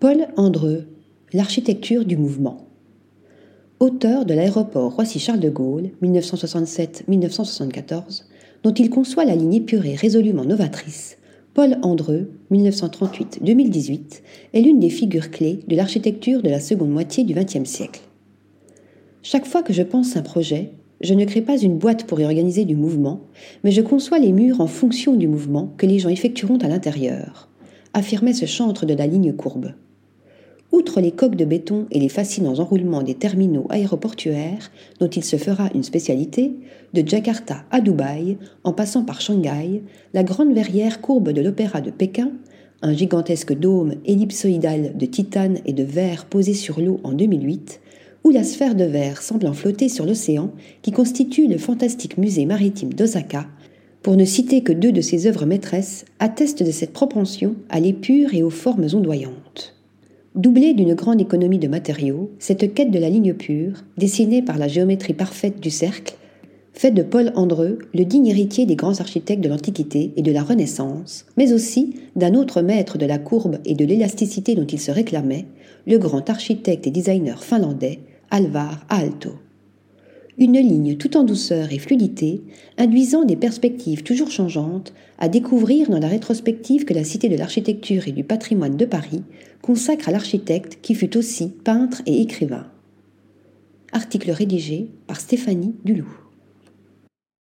Paul Andreu, L'architecture du mouvement. Auteur de l'aéroport Roissy-Charles de Gaulle, 1967-1974, dont il conçoit la ligne épurée résolument novatrice, Paul Andreu, 1938-2018, est l'une des figures clés de l'architecture de la seconde moitié du XXe siècle. Chaque fois que je pense un projet, je ne crée pas une boîte pour y organiser du mouvement, mais je conçois les murs en fonction du mouvement que les gens effectueront à l'intérieur, affirmait ce chantre de la ligne courbe. Outre les coques de béton et les fascinants enroulements des terminaux aéroportuaires, dont il se fera une spécialité, de Jakarta à Dubaï, en passant par Shanghai, la grande verrière courbe de l'Opéra de Pékin, un gigantesque dôme ellipsoïdal de titane et de verre posé sur l'eau en 2008, ou la sphère de verre semblant flotter sur l'océan qui constitue le fantastique musée maritime d'Osaka, pour ne citer que deux de ses œuvres maîtresses, attestent de cette propension à l'épure et aux formes ondoyantes. Doublée d'une grande économie de matériaux, cette quête de la ligne pure, dessinée par la géométrie parfaite du cercle, fait de Paul Andreu le digne héritier des grands architectes de l'Antiquité et de la Renaissance, mais aussi d'un autre maître de la courbe et de l'élasticité dont il se réclamait, le grand architecte et designer finlandais Alvar Aalto une ligne tout en douceur et fluidité, induisant des perspectives toujours changeantes à découvrir dans la rétrospective que la Cité de l'architecture et du patrimoine de Paris consacre à l'architecte qui fut aussi peintre et écrivain. Article rédigé par Stéphanie Dulou.